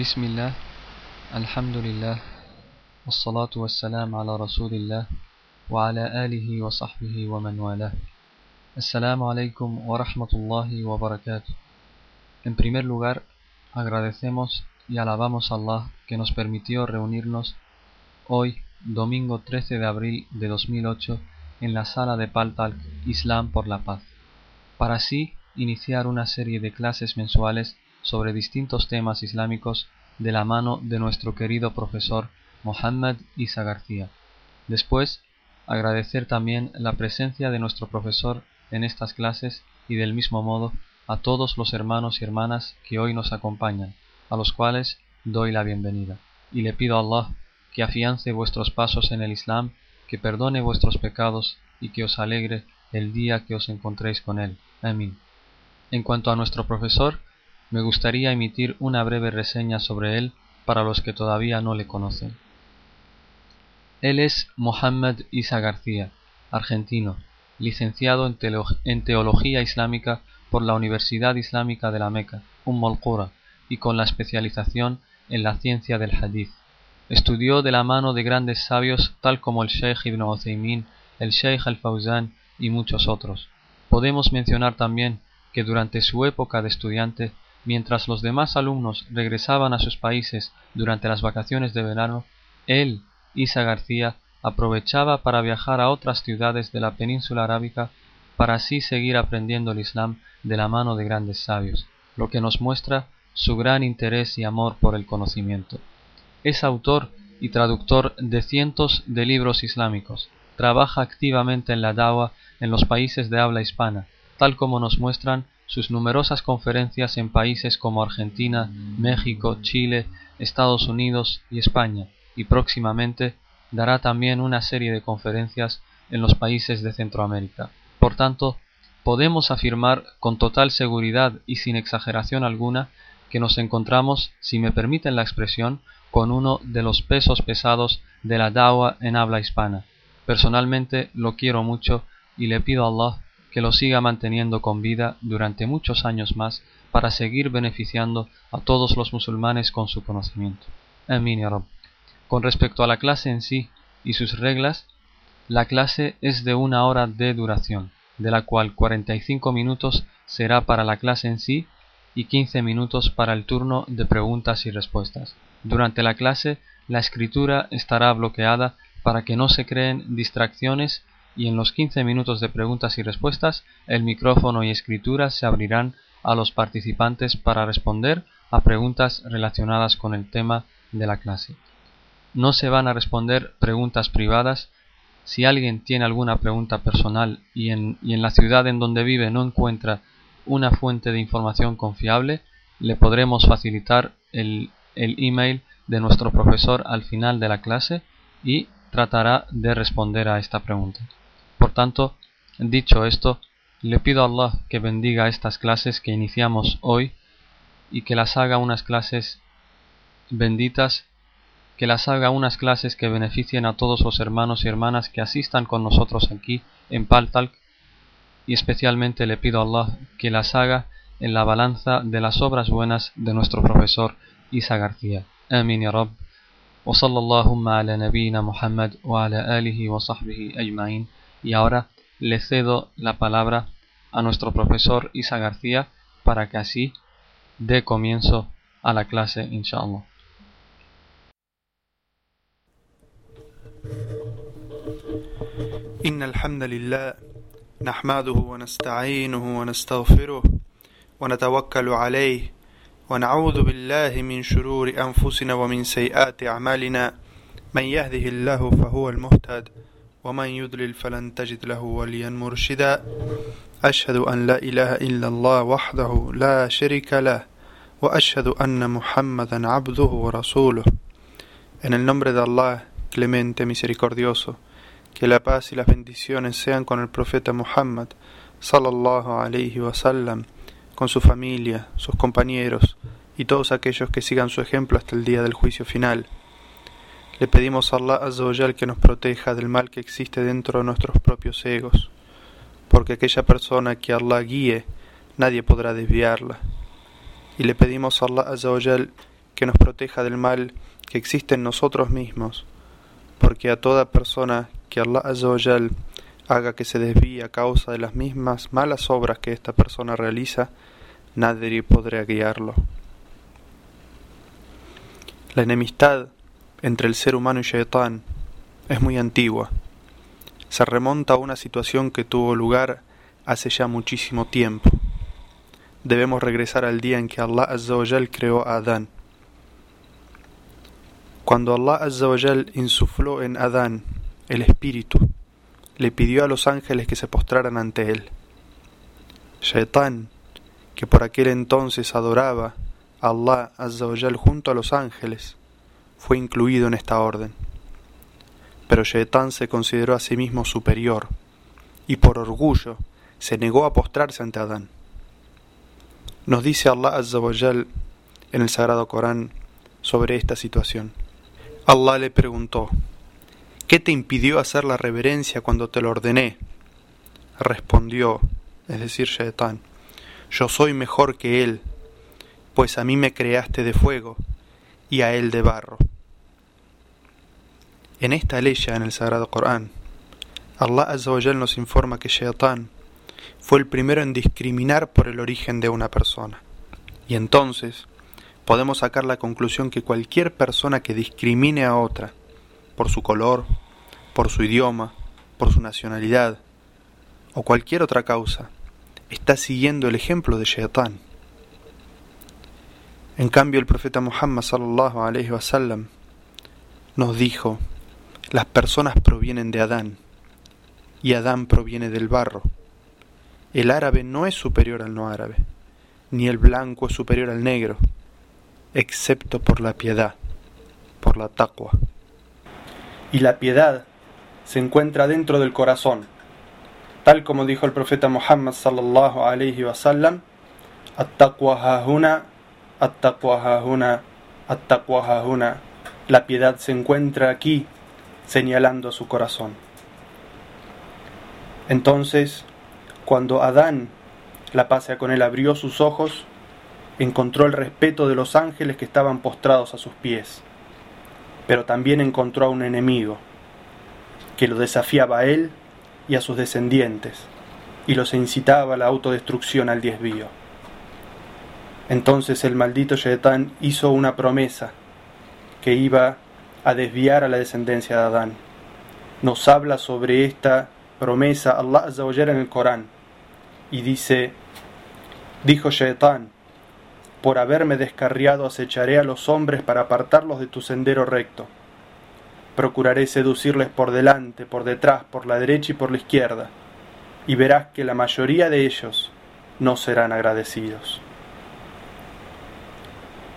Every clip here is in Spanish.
بسم الله الحمد لله والصلاة والسلام على رسول الله وعلى آله وصحبه ومن والاه السلام عليكم ورحمة الله وبركاته En primer lugar, agradecemos y alabamos a Allah que nos permitió reunirnos hoy, domingo 13 de abril de 2008, en la sala de Paltalk Islam por la Paz, para así iniciar una serie de clases mensuales sobre distintos temas islámicos de la mano de nuestro querido profesor Mohammad Isa García. Después, agradecer también la presencia de nuestro profesor en estas clases y del mismo modo a todos los hermanos y hermanas que hoy nos acompañan, a los cuales doy la bienvenida. Y le pido a Allah que afiance vuestros pasos en el Islam, que perdone vuestros pecados y que os alegre el día que os encontréis con él. Amén. En cuanto a nuestro profesor, me gustaría emitir una breve reseña sobre él para los que todavía no le conocen. Él es Mohammad Isa García, argentino, licenciado en, Teología Islámica por la Universidad Islámica de la Meca, Umm al y con la especialización en la ciencia del Hadith. Estudió de la mano de grandes sabios tal como el Sheikh Ibn Uthaymin, el Sheikh Al-Fawzan y muchos otros. Podemos mencionar también que durante su época de estudiante Mientras los demás alumnos regresaban a sus países durante las vacaciones de verano, él, Isa García, aprovechaba para viajar a otras ciudades de la península arábica para así seguir aprendiendo el Islam de la mano de grandes sabios, lo que nos muestra su gran interés y amor por el conocimiento. Es autor y traductor de cientos de libros islámicos. Trabaja activamente en la dawa en los países de habla hispana, tal como nos muestran sus numerosas conferencias en países como Argentina, México, Chile, Estados Unidos y España, y próximamente dará también una serie de conferencias en los países de Centroamérica. Por tanto, podemos afirmar con total seguridad y sin exageración alguna que nos encontramos, si me permiten la expresión, con uno de los pesos pesados de la dawa en habla hispana. Personalmente lo quiero mucho y le pido a Allah que lo siga manteniendo con vida durante muchos años más para seguir beneficiando a todos los musulmanes con su conocimiento. Amin Con respecto a la clase en sí y sus reglas, la clase es de una hora de duración, de la cual 45 minutos será para la clase en sí y 15 minutos para el turno de preguntas y respuestas. Durante la clase, la escritura estará bloqueada para que no se creen distracciones y en los 15 minutos de preguntas y respuestas el micrófono y escritura se abrirán a los participantes para responder a preguntas relacionadas con el tema de la clase. No se van a responder preguntas privadas. Si alguien tiene alguna pregunta personal y en, la ciudad en donde vive no encuentra una fuente de información confiable, le podremos facilitar el, el email de nuestro profesor al final de la clase y tratará de responder a esta pregunta. Por tanto, dicho esto, le pido a Allah que bendiga estas clases que iniciamos hoy y que las haga unas clases benditas, que las haga unas clases que beneficien a todos los hermanos y hermanas que asistan con nosotros aquí en Paltalk y especialmente le pido a Allah que las haga en la balanza de las obras buenas de nuestro profesor Isa García. Amin ya Rabb. وصلى اللهم على نبينا محمد وعلى آله وصحبه أجمعين y ahora le cedo la palabra a nuestro profesor Isa García para que así dé comienzo a la clase, inshallah. إن الحمد لله نحمده ونستعينه ونستغفره ونتوكل عليه ونعوذ بالله من شرور أنفسنا ومن سيئات أعمالنا من يهده الله فهو المهتد ومن En el nombre de Allah, clemente, misericordioso, que la paz y las bendiciones sean con el profeta Muhammad, sallallahu alayhi wasallam, con su familia, sus compañeros y todos aquellos que sigan su ejemplo hasta el día del juicio final. Le pedimos a Allah Azzawajal que nos proteja del mal que existe dentro de nuestros propios egos, porque aquella persona que Allah guíe, nadie podrá desviarla. Y le pedimos a Allah Azzawajal que nos proteja del mal que existe en nosotros mismos, porque a toda persona que Allah Azzawajal haga que se desvíe a causa de las mismas malas obras que esta persona realiza, nadie podrá guiarlo. La enemistad entre el ser humano y Shaitán es muy antigua. Se remonta a una situación que tuvo lugar hace ya muchísimo tiempo. Debemos regresar al día en que Allah Azzawajal creó a Adán. Cuando Allah Azzawajal insufló en Adán el espíritu, le pidió a los ángeles que se postraran ante él. Shaitán, que por aquel entonces adoraba a Allah Azzawajal junto a los ángeles, fue incluido en esta orden. Pero Shaitán se consideró a sí mismo superior y por orgullo se negó a postrarse ante Adán. Nos dice Allah en el Sagrado Corán sobre esta situación. Allah le preguntó, ¿qué te impidió hacer la reverencia cuando te lo ordené? Respondió, es decir, Shaitán, yo soy mejor que él, pues a mí me creaste de fuego y a él de barro. En esta ley en el Sagrado Corán, Allah Azzawajal nos informa que Shaitán fue el primero en discriminar por el origen de una persona. Y entonces podemos sacar la conclusión que cualquier persona que discrimine a otra por su color, por su idioma, por su nacionalidad o cualquier otra causa, está siguiendo el ejemplo de Shaitán. En cambio, el profeta Muhammad sallallahu alaihi wasallam nos dijo: las personas provienen de Adán y Adán proviene del barro. El árabe no es superior al no árabe, ni el blanco es superior al negro, excepto por la piedad, por la taqwa. Y la piedad se encuentra dentro del corazón, tal como dijo el profeta Muhammad sallallahu alaihi wasallam, at-taqwa la piedad se encuentra aquí, señalando a su corazón. Entonces, cuando Adán, la pasea con él, abrió sus ojos, encontró el respeto de los ángeles que estaban postrados a sus pies, pero también encontró a un enemigo, que lo desafiaba a él y a sus descendientes, y los incitaba a la autodestrucción al desvío. Entonces el maldito Shaitán hizo una promesa que iba a desviar a la descendencia de Adán. Nos habla sobre esta promesa Allah Azzawajal en el Corán y dice, dijo Shaitán, por haberme descarriado acecharé a los hombres para apartarlos de tu sendero recto. Procuraré seducirles por delante, por detrás, por la derecha y por la izquierda, y verás que la mayoría de ellos no serán agradecidos.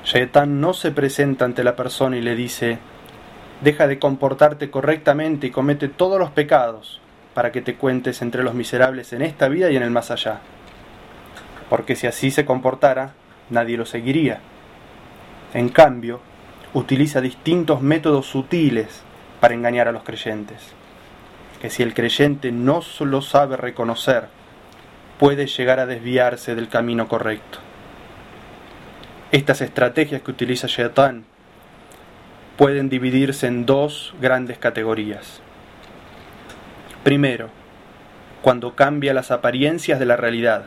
Shaitán no se presenta ante la persona y le dice, deja de comportarte correctamente y comete todos los pecados para que te cuentes entre los miserables en esta vida y en el más allá. Porque si así se comportara, nadie lo seguiría. En cambio, utiliza distintos métodos sutiles para engañar a los creyentes, que si el creyente no lo sabe reconocer, puede llegar a desviarse del camino correcto. Estas estrategias que utiliza Shaitan pueden dividirse en dos grandes categorías. Primero, cuando cambia las apariencias de la realidad,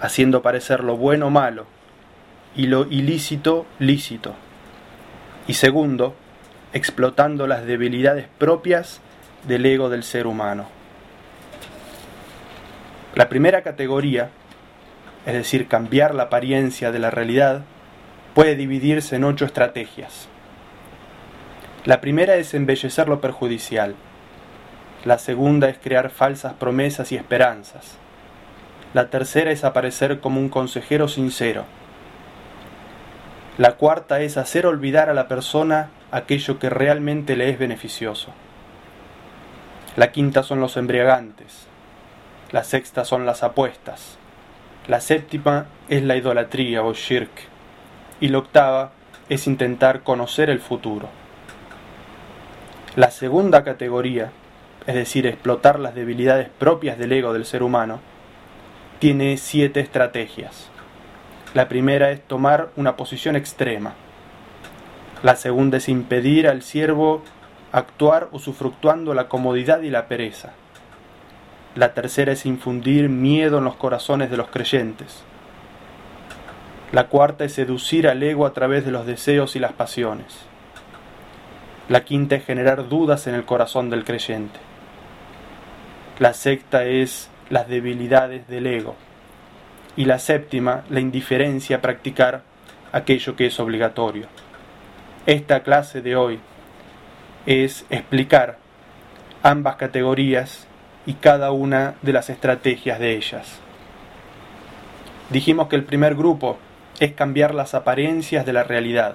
haciendo parecer lo bueno malo y lo ilícito lícito. Y segundo, explotando las debilidades propias del ego del ser humano. La primera categoría es decir, cambiar la apariencia de la realidad, puede dividirse en ocho estrategias. La primera es embellecer lo perjudicial. La segunda es crear falsas promesas y esperanzas. La tercera es aparecer como un consejero sincero. La cuarta es hacer olvidar a la persona aquello que realmente le es beneficioso. La quinta son los embriagantes. La sexta son las apuestas. La séptima es la idolatría o shirk. Y la octava es intentar conocer el futuro. La segunda categoría, es decir, explotar las debilidades propias del ego del ser humano, tiene siete estrategias. La primera es tomar una posición extrema, La segunda es impedir al siervo actuar usufructuando la comodidad y la pereza. La tercera es infundir miedo en los corazones de los creyentes. La cuarta es seducir al ego a través de los deseos y las pasiones. La quinta es generar dudas en el corazón del creyente. La sexta es las debilidades del ego. Y la séptima, la indiferencia a practicar aquello que es obligatorio. Esta clase de hoy es explicar ambas categorías y cada una de las estrategias de ellas. Dijimos que el primer grupo es cambiar las apariencias de la realidad.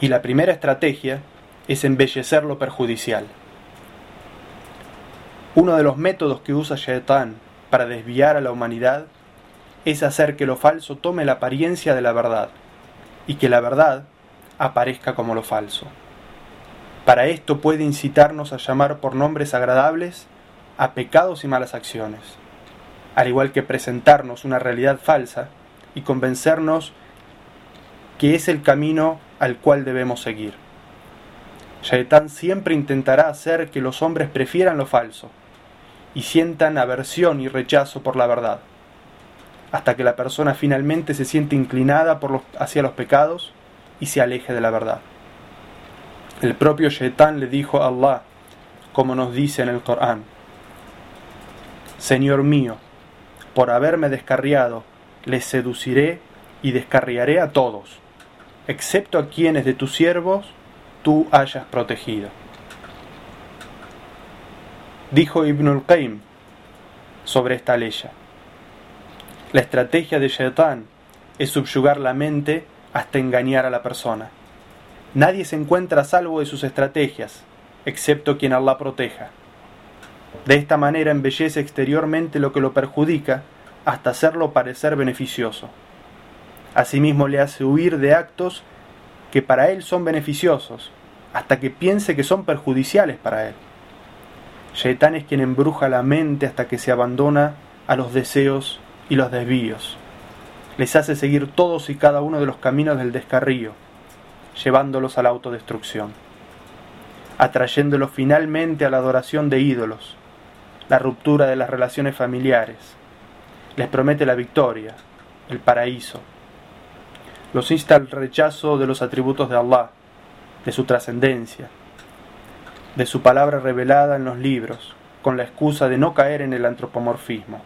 Y la primera estrategia es embellecer lo perjudicial. Uno de los métodos que usa Shaitan para desviar a la humanidad es hacer que lo falso tome la apariencia de la verdad y que la verdad aparezca como lo falso. Para esto puede incitarnos a llamar por nombres agradables a pecados y malas acciones, al igual que presentarnos una realidad falsa y convencernos que es el camino al cual debemos seguir. Shaitán siempre intentará hacer que los hombres prefieran lo falso y sientan aversión y rechazo por la verdad, hasta que la persona finalmente se siente inclinada hacia los pecados y se aleje de la verdad. El propio Shaitán le dijo a Allah, como nos dice en el Corán, Señor mío, por haberme descarriado, les seduciré y descarriaré a todos, excepto a quienes de tus siervos tú hayas protegido. Dijo Ibn al-Qayyim sobre esta ley. La estrategia de Shaitán es subyugar la mente hasta engañar a la persona. Nadie se encuentra a salvo de sus estrategias, excepto quien Allah proteja. De esta manera embellece exteriormente lo que lo perjudica hasta hacerlo parecer beneficioso. Asimismo le hace huir de actos que para él son beneficiosos, hasta que piense que son perjudiciales para él. Shaitán es quien embruja la mente hasta que se abandona a los deseos y los desvíos. Les hace seguir todos y cada uno de los caminos del descarrío llevándolos a la autodestrucción, atrayéndolos finalmente a la adoración de ídolos, la ruptura de las relaciones familiares. Les promete la victoria, el paraíso. Los insta al rechazo de los atributos de Allah, de su trascendencia, de su palabra revelada en los libros, con la excusa de no caer en el antropomorfismo.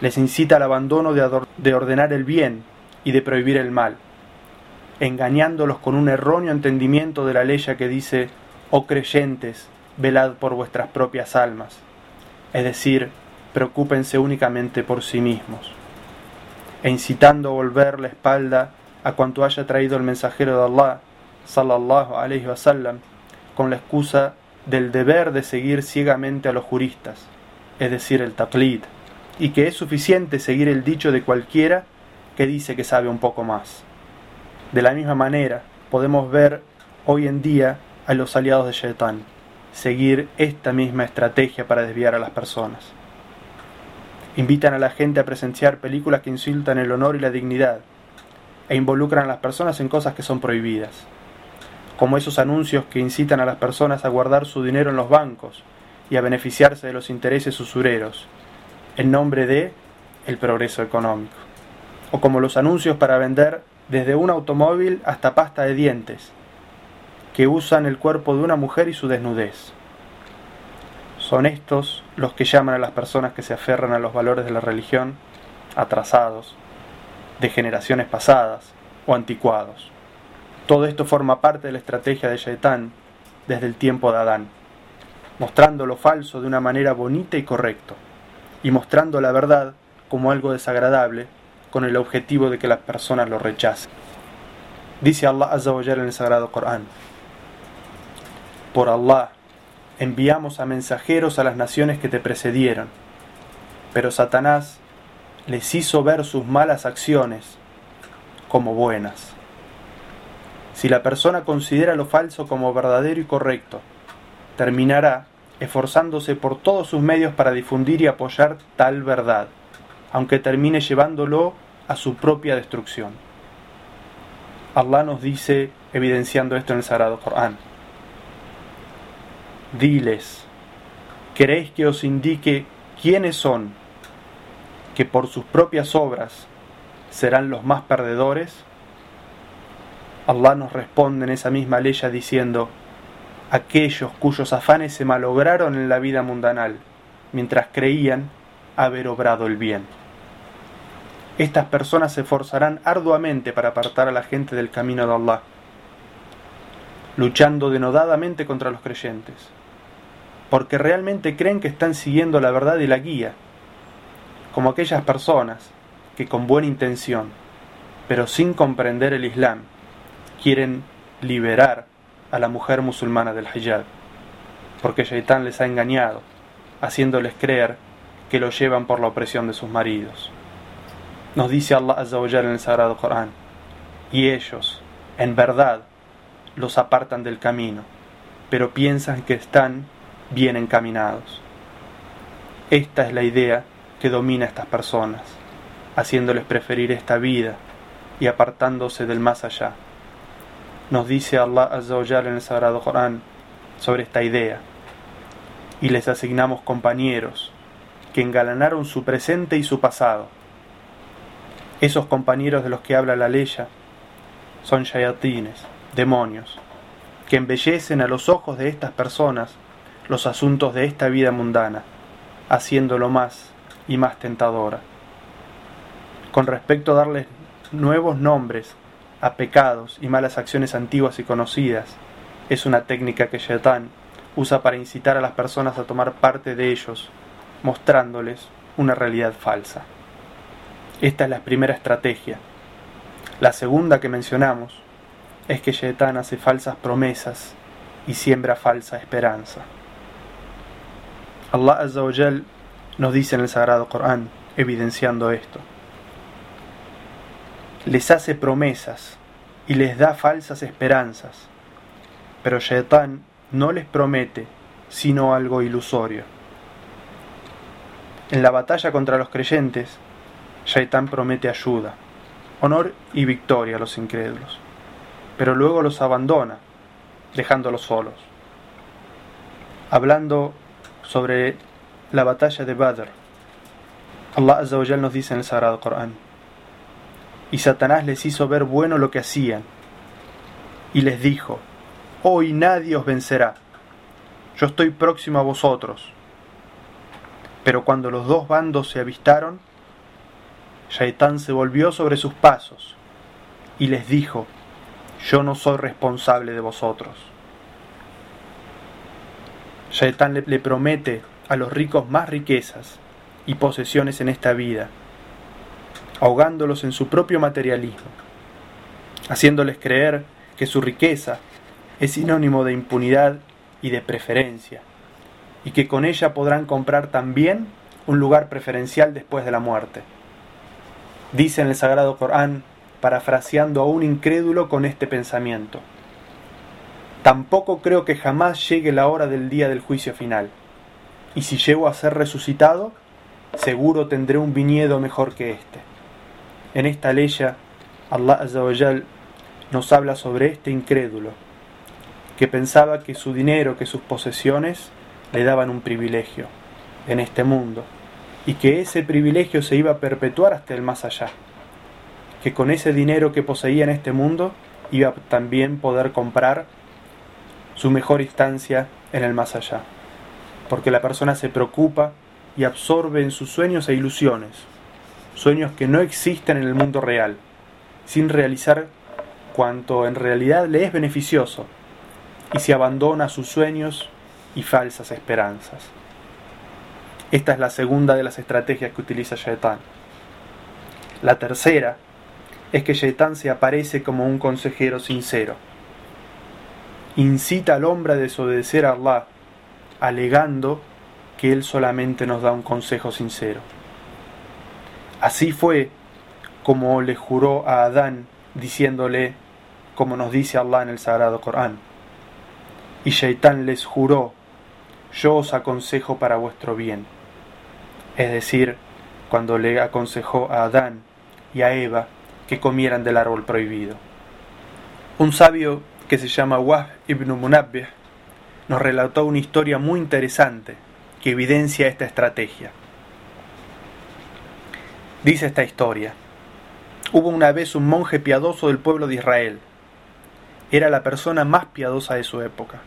Les incita al abandono de, ordenar el bien y de prohibir el mal engañándolos con un erróneo entendimiento de la ley que dice, oh creyentes, velad por vuestras propias almas, es decir, preocúpense únicamente por sí mismos, e incitando a volver la espalda a cuanto haya traído el mensajero de Allah, sallallahu alayhi wasallam, con la excusa del deber de seguir ciegamente a los juristas, es decir, el taqlid, y que es suficiente seguir el dicho de cualquiera que dice que sabe un poco más. De la misma manera, podemos ver hoy en día a los aliados de Shaitan seguir esta misma estrategia para desviar a las personas. Invitan a la gente a presenciar películas que insultan el honor y la dignidad e involucran a las personas en cosas que son prohibidas, como esos anuncios que incitan a las personas a guardar su dinero en los bancos y a beneficiarse de los intereses usureros, en nombre de el progreso económico, o como los anuncios para vender desde un automóvil hasta pasta de dientes, que usan el cuerpo de una mujer y su desnudez. Son estos los que llaman a las personas que se aferran a los valores de la religión atrasados, de generaciones pasadas o anticuados. Todo esto forma parte de la estrategia de Shaitán desde el tiempo de Adán, mostrando lo falso de una manera bonita y correcta, y mostrando la verdad como algo desagradable con el objetivo de que las personas lo rechacen. Dice Allah Azza en el Sagrado Corán: Por Allah enviamos a mensajeros a las naciones que te precedieron, pero Satanás les hizo ver sus malas acciones como buenas. Si la persona considera lo falso como verdadero y correcto, terminará esforzándose por todos sus medios para difundir y apoyar tal verdad aunque termine llevándolo a su propia destrucción. Allah nos dice, evidenciando esto en el Sagrado Corán, diles, ¿queréis que os indique quiénes son que por sus propias obras serán los más perdedores? Allah nos responde en esa misma ley diciendo, aquellos cuyos afanes se malograron en la vida mundanal, mientras creían haber obrado el bien. Estas personas se esforzarán arduamente para apartar a la gente del camino de Allah, luchando denodadamente contra los creyentes, porque realmente creen que están siguiendo la verdad y la guía, como aquellas personas que con buena intención, pero sin comprender el Islam, quieren liberar a la mujer musulmana del hijab, porque Shaitán les ha engañado, haciéndoles creer que lo llevan por la opresión de sus maridos. Nos dice Allah Azza en el Sagrado Corán, y ellos, en verdad, los apartan del camino, pero piensan que están bien encaminados. Esta es la idea que domina a estas personas, haciéndoles preferir esta vida y apartándose del más allá nos dice Allah Azza en el Sagrado Corán sobre esta idea. Y les asignamos compañeros que engalanaron su presente y su pasado. Esos compañeros de los que habla la ley son shayatines, demonios, que embellecen a los ojos de estas personas los asuntos de esta vida mundana, haciéndolo más y más tentadora. Con respecto a darles nuevos nombres a pecados y malas acciones antiguas y conocidas. Es una técnica que Shaitan usa para incitar a las personas a tomar parte de ellos, mostrándoles una realidad falsa. Esta es la primera estrategia. La segunda que mencionamos es que Shaitan hace falsas promesas y siembra falsa esperanza. Allah Azza nos dice en el Sagrado Corán, evidenciando esto les hace promesas y les da falsas esperanzas, pero Shaitan no les promete sino algo ilusorio. En la batalla contra los creyentes, Shaitan promete ayuda, honor y victoria a los incrédulos, pero luego los abandona, dejándolos solos. Hablando sobre la batalla de Badr, Allah Azza nos dice en el Sagrado Corán, y Satanás les hizo ver bueno lo que hacían. Y les dijo, Hoy nadie os vencerá, yo estoy próximo a vosotros. Pero cuando los dos bandos se avistaron, Shaitán se volvió sobre sus pasos y les dijo, Yo no soy responsable de vosotros. Shaitán le, le promete a los ricos más riquezas y posesiones en esta vida ahogándolos en su propio materialismo, haciéndoles creer que su riqueza es sinónimo de impunidad y de preferencia, y que con ella podrán comprar también un lugar preferencial después de la muerte. Dice en el Sagrado Corán, parafraseando a un incrédulo con este pensamiento, Tampoco creo que jamás llegue la hora del día del juicio final, y si llego a ser resucitado, seguro tendré un viñedo mejor que este. En esta ley, Allah Azawajal nos habla sobre este incrédulo, que pensaba que su dinero, que sus posesiones le daban un privilegio en este mundo, y que ese privilegio se iba a perpetuar hasta el más allá, que con ese dinero que poseía en este mundo iba a también poder comprar su mejor instancia en el más allá, porque la persona se preocupa y absorbe en sus sueños e ilusiones, sueños que no existen en el mundo real, sin realizar cuanto en realidad le es beneficioso, y se abandona sus sueños y falsas esperanzas. Esta es la segunda de las estrategias que utiliza Shaitan. La tercera es que Shaitan se aparece como un consejero sincero. Incita al hombre a desobedecer a Allah, alegando que él solamente nos da un consejo sincero. Así fue como le juró a Adán, diciéndole, como nos dice Allah en el Sagrado Corán. Y Shaitán les juró, yo os aconsejo para vuestro bien. Es decir, cuando le aconsejó a Adán y a Eva que comieran del árbol prohibido. Un sabio que se llama Wahb ibn Munabbih nos relató una historia muy interesante que evidencia esta estrategia. Dice esta historia. Hubo una vez un monje piadoso del pueblo de Israel. Era la persona más piadosa de su época.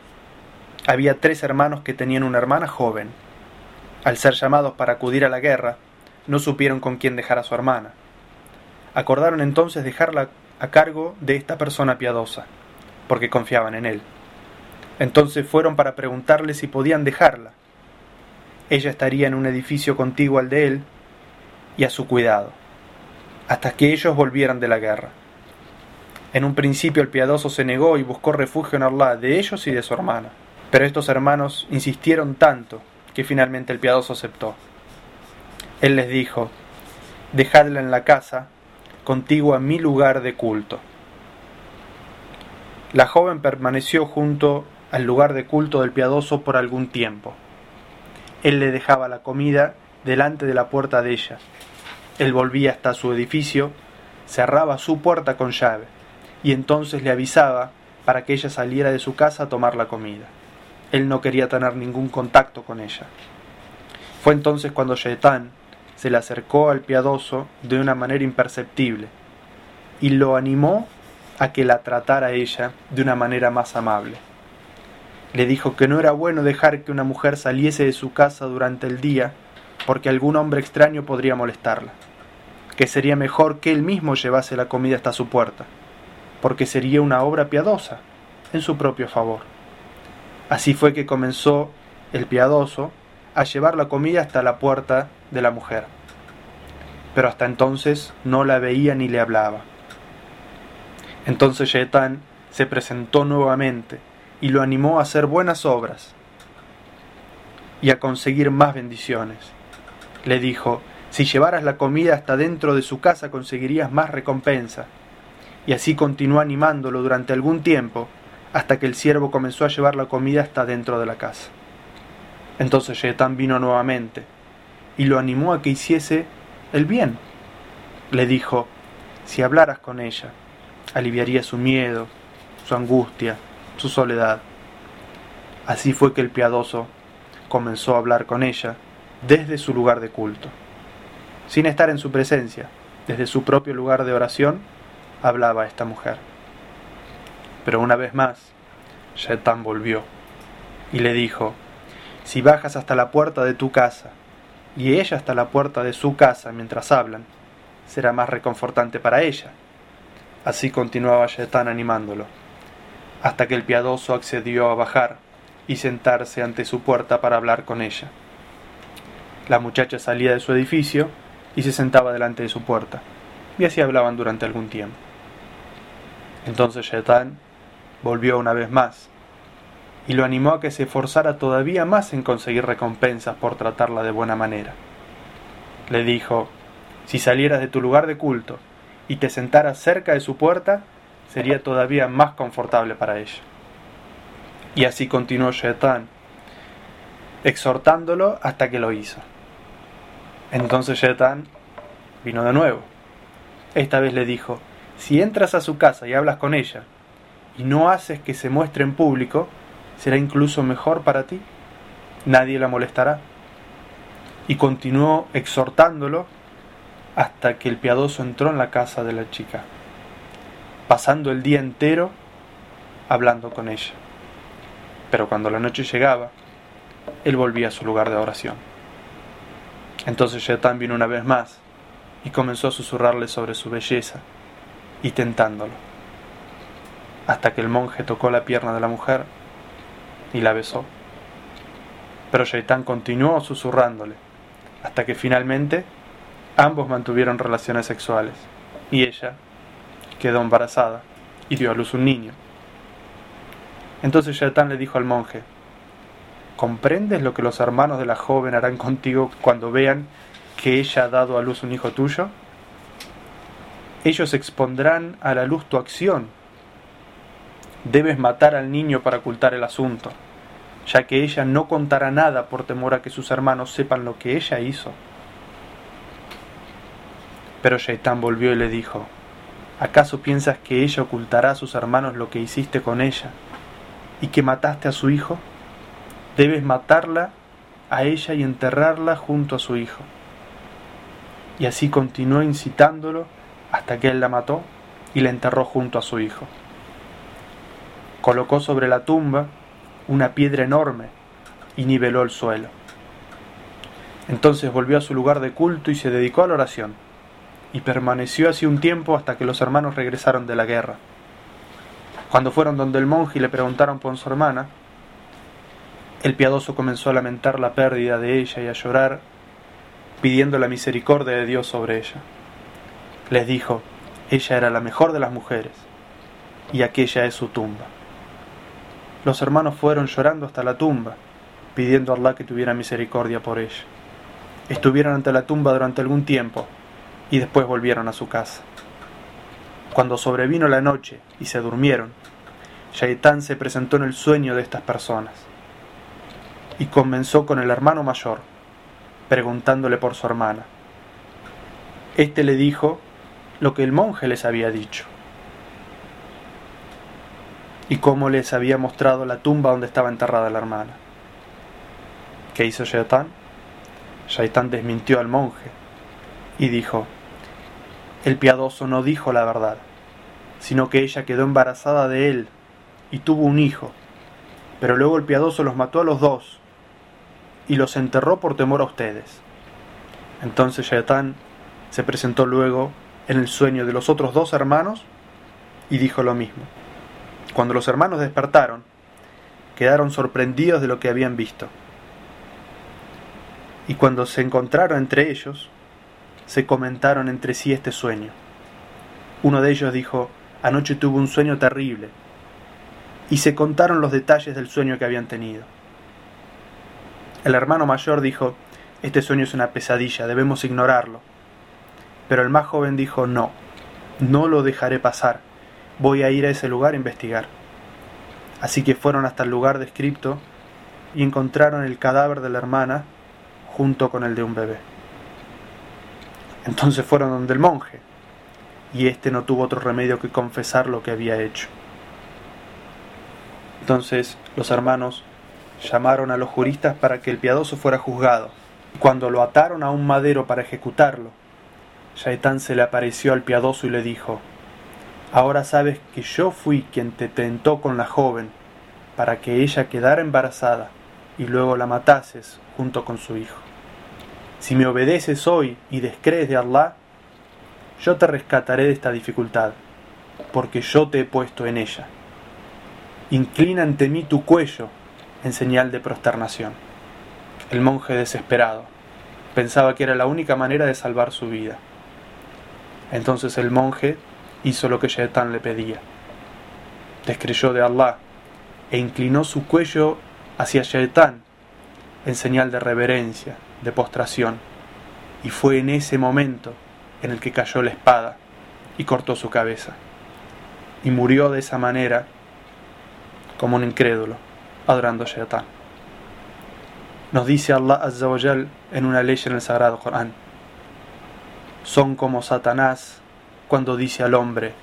Había tres hermanos que tenían una hermana joven. Al ser llamados para acudir a la guerra, no supieron con quién dejar a su hermana. Acordaron entonces dejarla a cargo de esta persona piadosa, porque confiaban en él. Entonces fueron para preguntarle si podían dejarla. Ella estaría en un edificio contiguo al de él y a su cuidado, hasta que ellos volvieran de la guerra. En un principio el piadoso se negó y buscó refugio en Allah de ellos y de su hermana, pero estos hermanos insistieron tanto que finalmente el piadoso aceptó. Él les dijo, dejadla en la casa, contigua a mi lugar de culto. La joven permaneció junto al lugar de culto del piadoso por algún tiempo. Él le dejaba la comida delante de la puerta de ella. Él volvía hasta su edificio, cerraba su puerta con llave y entonces le avisaba para que ella saliera de su casa a tomar la comida. Él no quería tener ningún contacto con ella. Fue entonces cuando Shaitán se le acercó al piadoso de una manera imperceptible y lo animó a que la tratara ella de una manera más amable. Le dijo que no era bueno dejar que una mujer saliese de su casa durante el día porque algún hombre extraño podría molestarla, que sería mejor que él mismo llevase la comida hasta su puerta, porque sería una obra piadosa en su propio favor. Así fue que comenzó el piadoso a llevar la comida hasta la puerta de la mujer, pero hasta entonces no la veía ni le hablaba. Entonces Yetán se presentó nuevamente y lo animó a hacer buenas obras y a conseguir más bendiciones. Le dijo, si llevaras la comida hasta dentro de su casa conseguirías más recompensa. Y así continuó animándolo durante algún tiempo, hasta que el siervo comenzó a llevar la comida hasta dentro de la casa. Entonces Yetán vino nuevamente y lo animó a que hiciese el bien. Le dijo, si hablaras con ella, aliviaría su miedo, su angustia, su soledad. Así fue que el piadoso comenzó a hablar con ella desde su lugar de culto. Sin estar en su presencia, desde su propio lugar de oración, hablaba esta mujer. Pero una vez más, Shaitan volvió y le dijo, si bajas hasta la puerta de tu casa y ella hasta la puerta de su casa mientras hablan, será más reconfortante para ella. Así continuaba Shaitan animándolo hasta que el piadoso accedió a bajar y sentarse ante su puerta para hablar con ella. La muchacha salía de su edificio y se sentaba delante de su puerta, y así hablaban durante algún tiempo. Entonces Shetán volvió una vez más y lo animó a que se esforzara todavía más en conseguir recompensas por tratarla de buena manera. Le dijo, si salieras de tu lugar de culto y te sentaras cerca de su puerta, sería todavía más confortable para ella. Y así continuó Shetán, exhortándolo hasta que lo hizo. Entonces Shetán vino de nuevo. Esta vez le dijo, si entras a su casa y hablas con ella, y no haces que se muestre en público, será incluso mejor para ti. Nadie la molestará. Y continuó exhortándolo hasta que el piadoso entró en la casa de la chica pasando el día entero hablando con ella. Pero cuando la noche llegaba, él volvía a su lugar de oración. Entonces Shetán vino una vez más y comenzó a susurrarle sobre su belleza y tentándolo, hasta que el monje tocó la pierna de la mujer y la besó. Pero Shaitán continuó susurrándole, hasta que finalmente ambos mantuvieron relaciones sexuales y ella quedó embarazada y dio a luz un niño. Entonces Shaitán le dijo al monje, ¿comprendes lo que los hermanos de la joven harán contigo cuando vean que ella ha dado a luz un hijo tuyo? Ellos expondrán a la luz tu acción. Debes matar al niño para ocultar el asunto, ya que ella no contará nada por temor a que sus hermanos sepan lo que ella hizo. Pero Shaitán volvió y le dijo, ¿Acaso piensas que ella ocultará a sus hermanos lo que hiciste con ella y que mataste a su hijo? Debes matarla a ella y enterrarla junto a su hijo. Y así continuó incitándolo hasta que él la mató y la enterró junto a su hijo. Colocó sobre la tumba una piedra enorme y niveló el suelo. Entonces volvió a su lugar de culto y se dedicó a la oración, y permaneció así un tiempo hasta que los hermanos regresaron de la guerra. Cuando fueron donde el monje y le preguntaron por su hermana, el piadoso comenzó a lamentar la pérdida de ella y a llorar, pidiendo la misericordia de Dios sobre ella. Les dijo, ella era la mejor de las mujeres, y aquella es su tumba. Los hermanos fueron llorando hasta la tumba, pidiendo a Allah que tuviera misericordia por ella. Estuvieron ante la tumba durante algún tiempo y después volvieron a su casa. Cuando sobrevino la noche y se durmieron, Shaitán se presentó en el sueño de estas personas y comenzó con el hermano mayor, preguntándole por su hermana. Este le dijo lo que el monje les había dicho y cómo les había mostrado la tumba donde estaba enterrada la hermana. ¿Qué hizo Shaitán? Shaitán desmintió al monje y dijo, el piadoso no dijo la verdad, sino que ella quedó embarazada de él y tuvo un hijo, pero luego el piadoso los mató a los dos y los enterró por temor a ustedes. Entonces Shaitán se presentó luego en el sueño de los otros dos hermanos y dijo lo mismo. Cuando los hermanos despertaron, quedaron sorprendidos de lo que habían visto. Y cuando se encontraron entre ellos, se comentaron entre sí este sueño. Uno de ellos dijo, anoche tuve un sueño terrible, y se contaron los detalles del sueño que habían tenido. El hermano mayor dijo, este sueño es una pesadilla, debemos ignorarlo. Pero el más joven dijo, no, no lo dejaré pasar, voy a ir a ese lugar a investigar. Así que fueron hasta el lugar descrito y encontraron el cadáver de la hermana junto con el de un bebé. Entonces fueron donde el monje, y éste no tuvo otro remedio que confesar lo que había hecho. Entonces los hermanos llamaron a los juristas para que el piadoso fuera juzgado. Cuando lo ataron a un madero para ejecutarlo, Shaitán se le apareció al piadoso y le dijo, Ahora sabes que yo fui quien te tentó con la joven para que ella quedara embarazada y luego la matases junto con su hijo. Si me obedeces hoy y descrees de Allah, yo te rescataré de esta dificultad, porque yo te he puesto en ella. Inclina ante mí tu cuello en señal de prosternación. El monje desesperado pensaba que era la única manera de salvar su vida. Entonces el monje hizo lo que Shaitán le pedía. Descreyó de Allah e inclinó su cuello hacia Shaitán en señal de reverencia, de postración. Y fue en ese momento en el que cayó la espada y cortó su cabeza. Y murió de esa manera como un incrédulo, adorando a. Nos dice Allah en una ley en el Sagrado Corán. Son como Satanás cuando dice al hombre,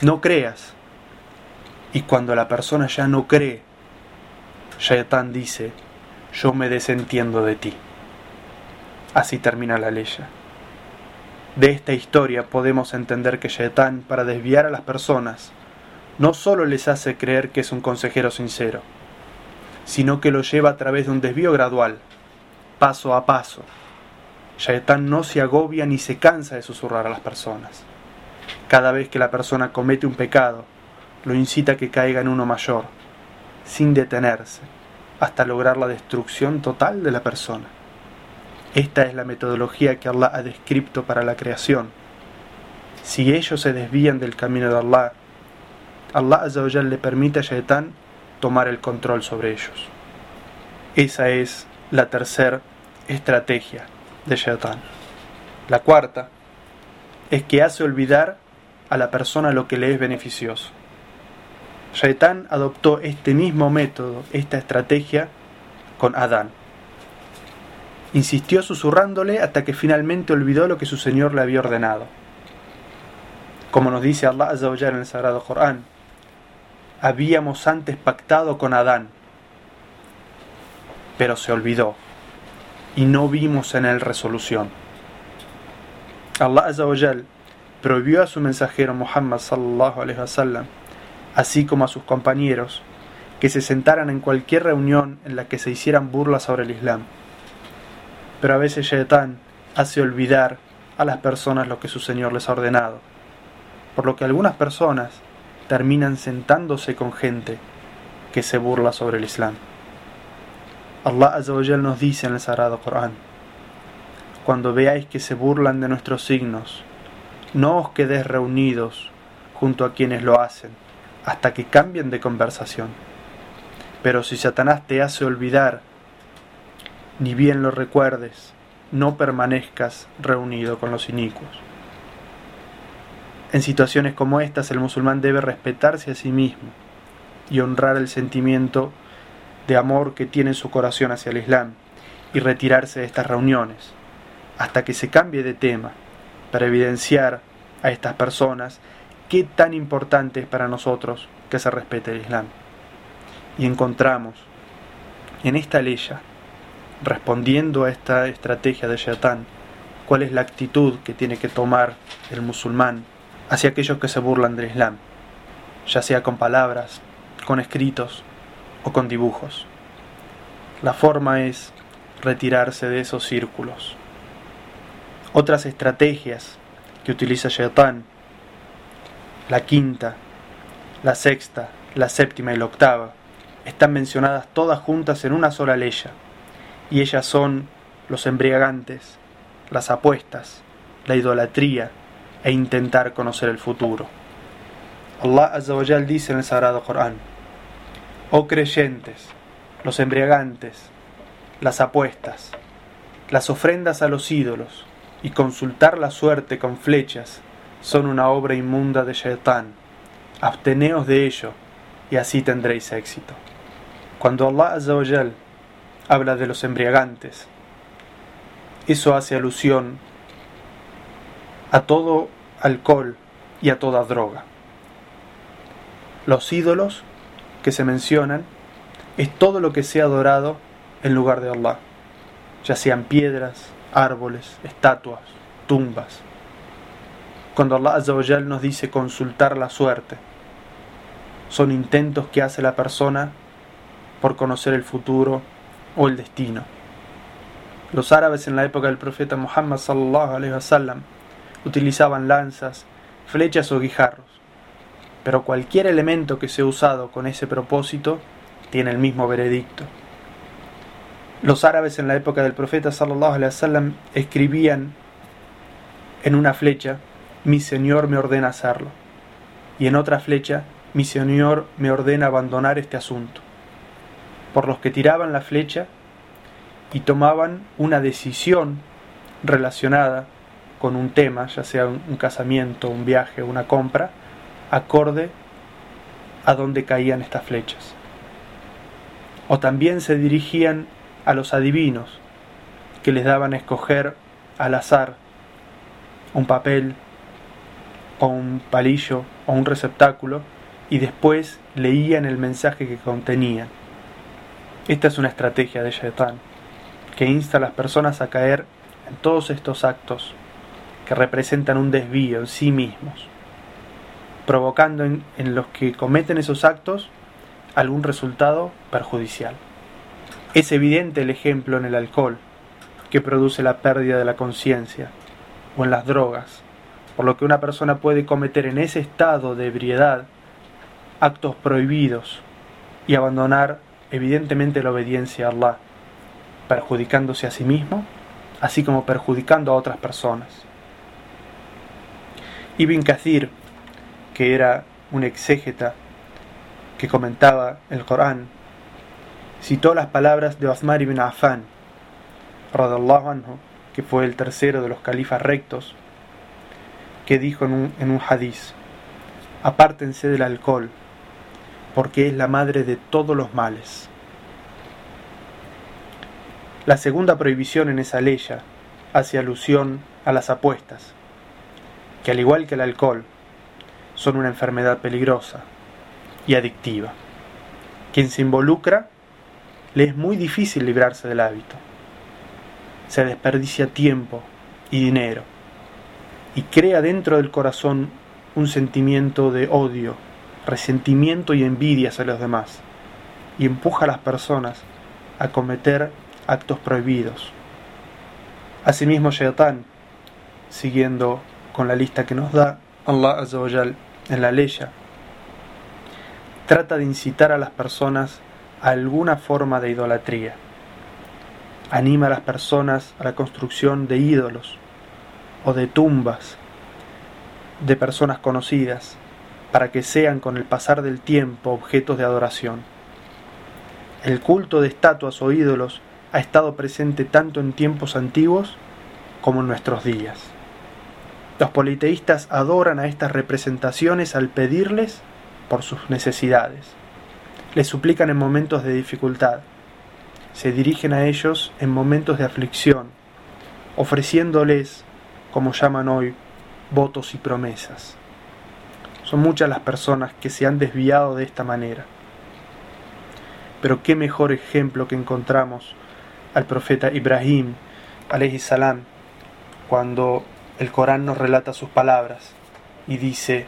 no creas. Y cuando la persona ya no cree, Shaitan dice, yo me desentiendo de ti. Así termina la ley. De esta historia podemos entender que Shaitan, para desviar a las personas, no solo les hace creer que es un consejero sincero, sino que lo lleva a través de un desvío gradual, paso a paso. Shaitan no se agobia ni se cansa de susurrar a las personas. Cada vez que la persona comete un pecado, lo incita a que caiga en uno mayor, sin detenerse, hasta lograr la destrucción total de la persona. Esta es la metodología que Allah ha descrito para la creación. Si ellos se desvían del camino de Allah, Allah le permite a Shaitan tomar el control sobre ellos. Esa es la tercera estrategia de Shaitan. La cuarta es que hace olvidar a la persona lo que le es beneficioso. Shaitán adoptó este mismo método, esta estrategia, con Adán. Insistió susurrándole hasta que finalmente olvidó lo que su Señor le había ordenado. Como nos dice Allah Azza en el Sagrado Corán, habíamos antes pactado con Adán, pero se olvidó y no vimos en él resolución. Allah prohibió a su mensajero Muhammad sallallahu alaihi wasallam, así como a sus compañeros, que se sentaran en cualquier reunión en la que se hicieran burlas sobre el Islam. Pero a veces Shaitan hace olvidar a las personas lo que su Señor les ha ordenado, por lo que algunas personas terminan sentándose con gente que se burla sobre el Islam. Allah nos dice en el Sagrado Corán, cuando veáis que se burlan de nuestros signos, no os quedéis reunidos junto a quienes lo hacen, hasta que cambien de conversación. Pero si Satanás te hace olvidar, ni bien lo recuerdes, no permanezcas reunido con los inicuos. En situaciones como estas el musulmán debe respetarse a sí mismo y honrar el sentimiento de amor que tiene en su corazón hacia el Islam y retirarse de estas reuniones hasta que se cambie de tema para evidenciar a estas personas qué tan importante es para nosotros que se respete el Islam y encontramos en esta ley, respondiendo a esta estrategia de Shaitan, cuál es la actitud que tiene que tomar el musulmán hacia aquellos que se burlan del Islam, ya sea con palabras, con escritos o con dibujos. La forma es retirarse de esos círculos. Otras estrategias que utiliza Shaitan, la quinta, la sexta, la séptima y la octava, están mencionadas todas juntas en una sola ley, y ellas son los embriagantes, las apuestas, la idolatría e intentar conocer el futuro. Allah Azza dice en el Sagrado Corán, Oh creyentes, los embriagantes, las apuestas, las ofrendas a los ídolos y consultar la suerte con flechas son una obra inmunda de Shaitán. Absteneos de ello y así tendréis éxito. Cuando Allah Azawajal habla de los embriagantes, eso hace alusión a todo alcohol y a toda droga. Los ídolos que se mencionan es todo lo que sea adorado en lugar de Allah, ya sean piedras, árboles, estatuas, tumbas. Cuando Allah Azawajal nos dice consultar la suerte, son intentos que hace la persona por conocer el futuro o el destino. Los árabes en la época del profeta Muhammad utilizaban lanzas, flechas o guijarros, pero cualquier elemento que sea usado con ese propósito tiene el mismo veredicto. Los árabes en la época del profeta sallallahu escribían en una flecha, mi Señor me ordena hacerlo, y en otra flecha, mi Señor me ordena abandonar este asunto por los que tiraban la flecha y tomaban una decisión relacionada con un tema, ya sea un casamiento, un viaje, una compra, acorde a donde caían estas flechas. O también se dirigían a los adivinos, que les daban a escoger al azar un papel o un palillo o un receptáculo y después leían el mensaje que contenían. Esta es una estrategia de Shaitan que insta a las personas a caer en todos estos actos que representan un desvío en sí mismos, provocando en, en los que cometen esos actos algún resultado perjudicial. Es evidente el ejemplo en el alcohol, que produce la pérdida de la conciencia, o en las drogas, por lo que una persona puede cometer en ese estado de ebriedad actos prohibidos y abandonar evidentemente la obediencia a Allah, perjudicándose a sí mismo, así como perjudicando a otras personas. Ibn Kathir, que era un exégeta que comentaba el Corán, citó las palabras de Osmar ibn Affan, anhu, que fue el tercero de los califas rectos, que dijo en un, en hadiz, apártense del alcohol, porque es la madre de todos los males. La segunda prohibición en esa ley hace alusión a las apuestas, que al igual que el alcohol, son una enfermedad peligrosa y adictiva. Quien se involucra le es muy difícil librarse del hábito. Se desperdicia tiempo y dinero y crea dentro del corazón un sentimiento de odio, resentimiento y envidia hacia los demás y empuja a las personas a cometer actos prohibidos. Asimismo, Shaitan, siguiendo con la lista que nos da Allah en la ley, trata de incitar a las personas alguna forma de idolatría. Anima a las personas a la construcción de ídolos o de tumbas de personas conocidas para que sean con el pasar del tiempo objetos de adoración. El culto de estatuas o ídolos ha estado presente tanto en tiempos antiguos como en nuestros días. Los politeístas adoran a estas representaciones al pedirles por sus necesidades. Les suplican en momentos de dificultad. Se dirigen a ellos en momentos de aflicción, ofreciéndoles, como llaman hoy, votos y promesas. Son muchas las personas que se han desviado de esta manera. Pero qué mejor ejemplo que encontramos al profeta Ibrahim, salam, cuando el Corán nos relata sus palabras y dice,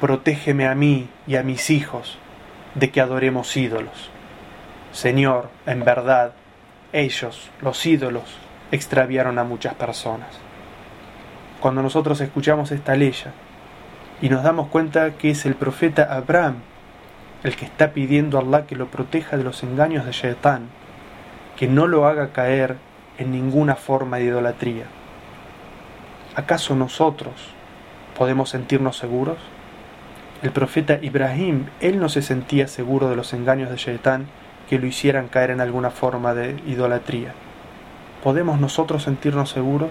protégeme a mí y a mis hijos de que adoremos ídolos. Señor, en verdad, ellos, los ídolos, extraviaron a muchas personas. Cuando nosotros escuchamos esta ley y nos damos cuenta que es el profeta Abraham el que está pidiendo a Allah que lo proteja de los engaños de Shaitán, que no lo haga caer en ninguna forma de idolatría. ¿Acaso nosotros podemos sentirnos seguros? El profeta Ibrahim, él no se sentía seguro de los engaños de Shaitán que lo hicieran caer en alguna forma de idolatría. ¿Podemos nosotros sentirnos seguros?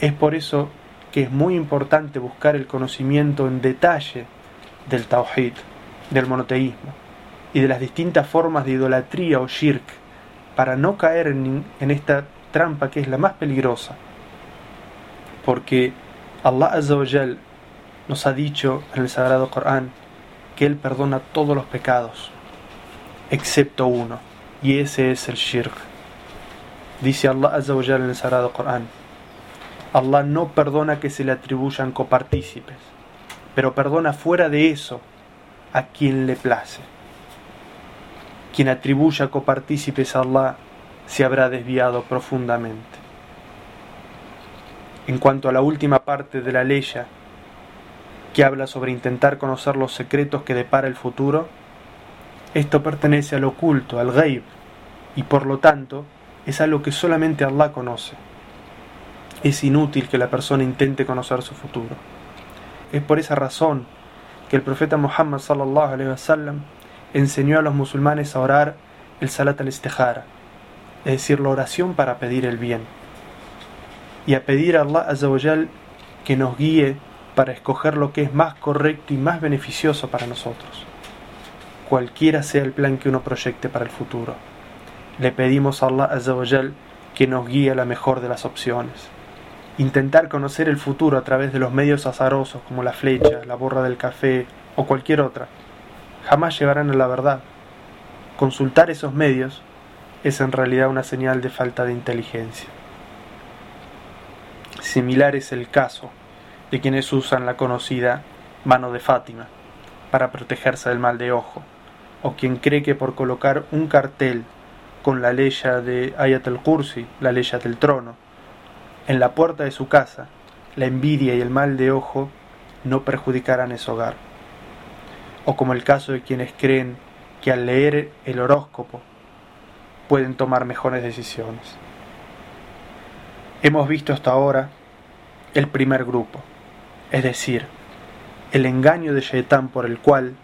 Es por eso que es muy importante buscar el conocimiento en detalle del Tawhid, del monoteísmo y de las distintas formas de idolatría o shirk para no caer en, esta trampa que es la más peligrosa. Porque Allah Azza nos ha dicho en el Sagrado Corán que Él perdona todos los pecados, excepto uno, y ese es el shirk. Dice Allah Azza en el Sagrado Corán, Allah no perdona que se le atribuyan copartícipes, pero perdona fuera de eso a quien le place. Quien atribuya copartícipes a Allah se habrá desviado profundamente. En cuanto a la última parte de la ley que habla sobre intentar conocer los secretos que depara el futuro, esto pertenece al oculto, al ghaib, y por lo tanto es algo que solamente Allah conoce. Es inútil que la persona intente conocer su futuro. Es por esa razón que el profeta Muhammad sallallahu alaihi wasallam enseñó a los musulmanes a orar el salat al-istihara, es decir, la oración para pedir el bien, y a pedir a Allah azawajal que nos guíe para escoger lo que es más correcto y más beneficioso para nosotros, cualquiera sea el plan que uno proyecte para el futuro. Le pedimos a Allah azawajal que nos guíe a la mejor de las opciones intentar conocer el futuro a través de los medios azarosos como la flecha, la borra del café o cualquier otra, jamás llevarán a la verdad. Consultar esos medios es en realidad una señal de falta de inteligencia. Similar es el caso de quienes usan la conocida mano de Fátima para protegerse del mal de ojo, o quien cree que por colocar un cartel con la ley de Ayat al-Kursi, la ley del trono, en la puerta de su casa, la envidia y el mal de ojo no perjudicarán ese hogar. O como el caso de quienes creen que al leer el horóscopo pueden tomar mejores decisiones. Hemos visto hasta ahora el primer grupo, es decir, el engaño de Shaitán por el cual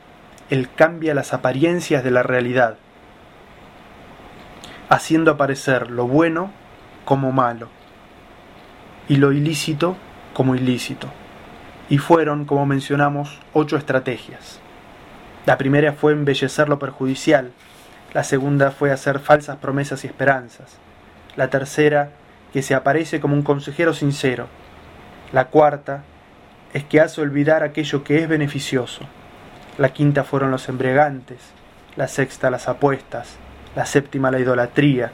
él cambia las apariencias de la realidad, haciendo aparecer lo bueno como malo y lo ilícito como ilícito. Y fueron, como mencionamos, ocho estrategias. La primera fue embellecer lo perjudicial, la segunda fue hacer falsas promesas y esperanzas, la tercera, que se aparece como un consejero sincero, la cuarta, es que hace olvidar aquello que es beneficioso. La quinta fueron los embriagantes, la sexta las apuestas, la séptima la idolatría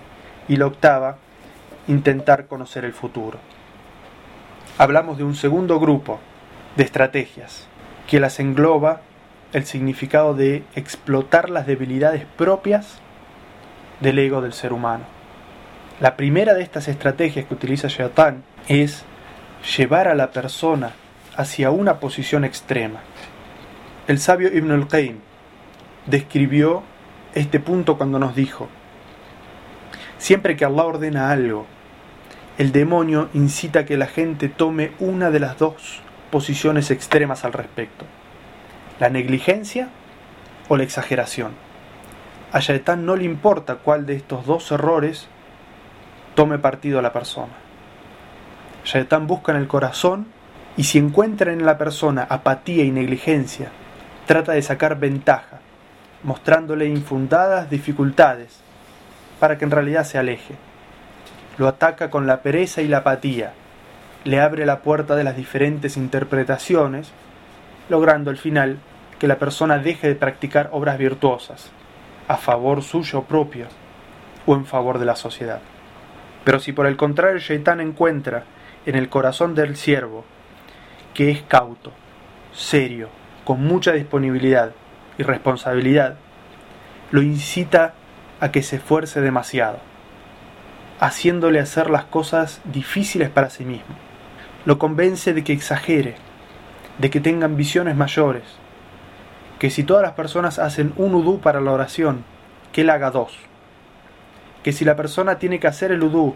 y la octava intentar conocer el futuro. Hablamos de un segundo grupo de estrategias que las engloba el significado de explotar las debilidades propias del ego del ser humano. La primera de estas estrategias que utiliza Shaitan es llevar a la persona hacia una posición extrema. El sabio Ibn al-Qayyim describió este punto cuando nos dijo, siempre que Allah ordena algo, el demonio incita a que la gente tome una de las dos posiciones extremas al respecto, la negligencia o la exageración. A Shaitan no le importa cuál de estos dos errores tome partido a la persona. Shaitan busca en el corazón y si encuentra en la persona apatía y negligencia, trata de sacar ventaja, mostrándole infundadas dificultades para que en realidad se aleje. Lo ataca con la pereza y la apatía, le abre la puerta de las diferentes interpretaciones, logrando al final que la persona deje de practicar obras virtuosas, a favor suyo propio o en favor de la sociedad. Pero si por el contrario Shaitán encuentra en el corazón del siervo que es cauto, serio, con mucha disponibilidad y responsabilidad, lo incita a que se esfuerce demasiado, haciéndole hacer las cosas difíciles para sí mismo. Lo convence de que exagere, de que tenga ambiciones mayores, que si todas las personas hacen un udú para la oración, que él haga dos. Que si la persona tiene que hacer el udú,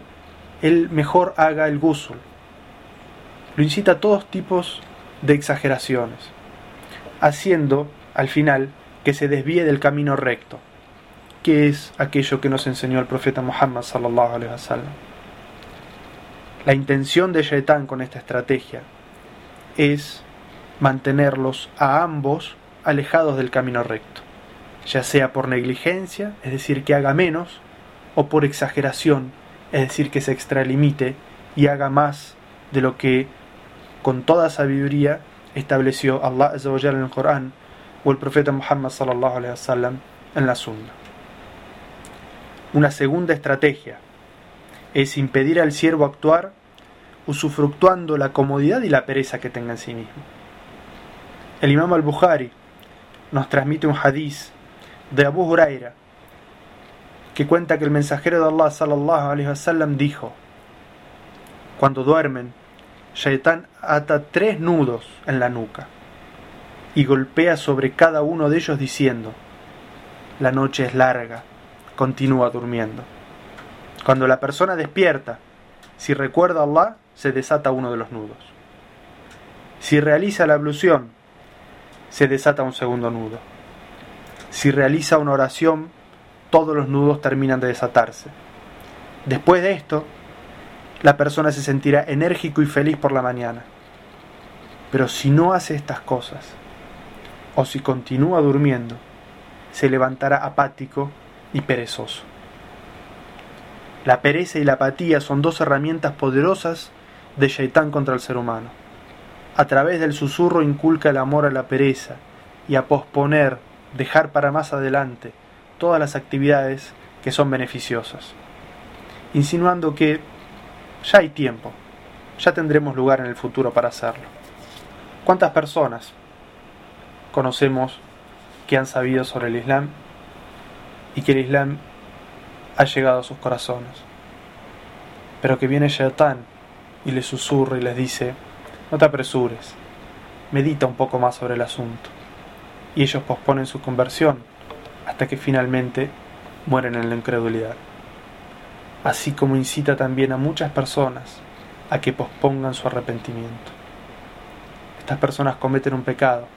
él mejor haga el gusul. Lo incita a todos tipos de exageraciones, haciendo, al final, que se desvíe del camino recto, que es aquello que nos enseñó el profeta Muhammad sallallahu. La intención de Shaitán con esta estrategia es mantenerlos a ambos alejados del camino recto, ya sea por negligencia, es decir, que haga menos, o por exageración, es decir, que se extralimite y haga más de lo que con toda sabiduría estableció Allah en el Corán o el profeta Muhammad sallallahu alaihi wasallam en la Sunna. Una segunda estrategia es impedir al siervo actuar usufructuando la comodidad y la pereza que tenga en sí mismo. El imam al-Bukhari nos transmite un hadiz de Abu Huraira que cuenta que el mensajero de Allah sallallahu alaihi wasallam dijo: Cuando duermen, Shaitán ata tres nudos en la nuca y golpea sobre cada uno de ellos diciendo, la noche es larga, continúa durmiendo. Cuando la persona despierta, si recuerda a Allah, se desata uno de los nudos. Si realiza la ablución, se desata un segundo nudo. Si realiza una oración, todos los nudos terminan de desatarse. Después de esto, la persona se sentirá enérgico y feliz por la mañana. Pero si no hace estas cosas, o si continúa durmiendo, se levantará apático y perezoso. La pereza y la apatía son dos herramientas poderosas de Shaitán contra el ser humano. A través del susurro inculca el amor a la pereza y a posponer, dejar para más adelante todas las actividades que son beneficiosas, insinuando que ya hay tiempo, ya tendremos lugar en el futuro para hacerlo. ¿Cuántas personas conocemos que han sabido sobre el Islam y que el Islam ha llegado a sus corazones? Pero que viene Shaitan y les susurra y les dice, no te apresures, medita un poco más sobre el asunto. Y ellos posponen su conversión hasta que finalmente mueren en la incredulidad así como incita también a muchas personas a que pospongan su arrepentimiento. Estas personas cometen un pecado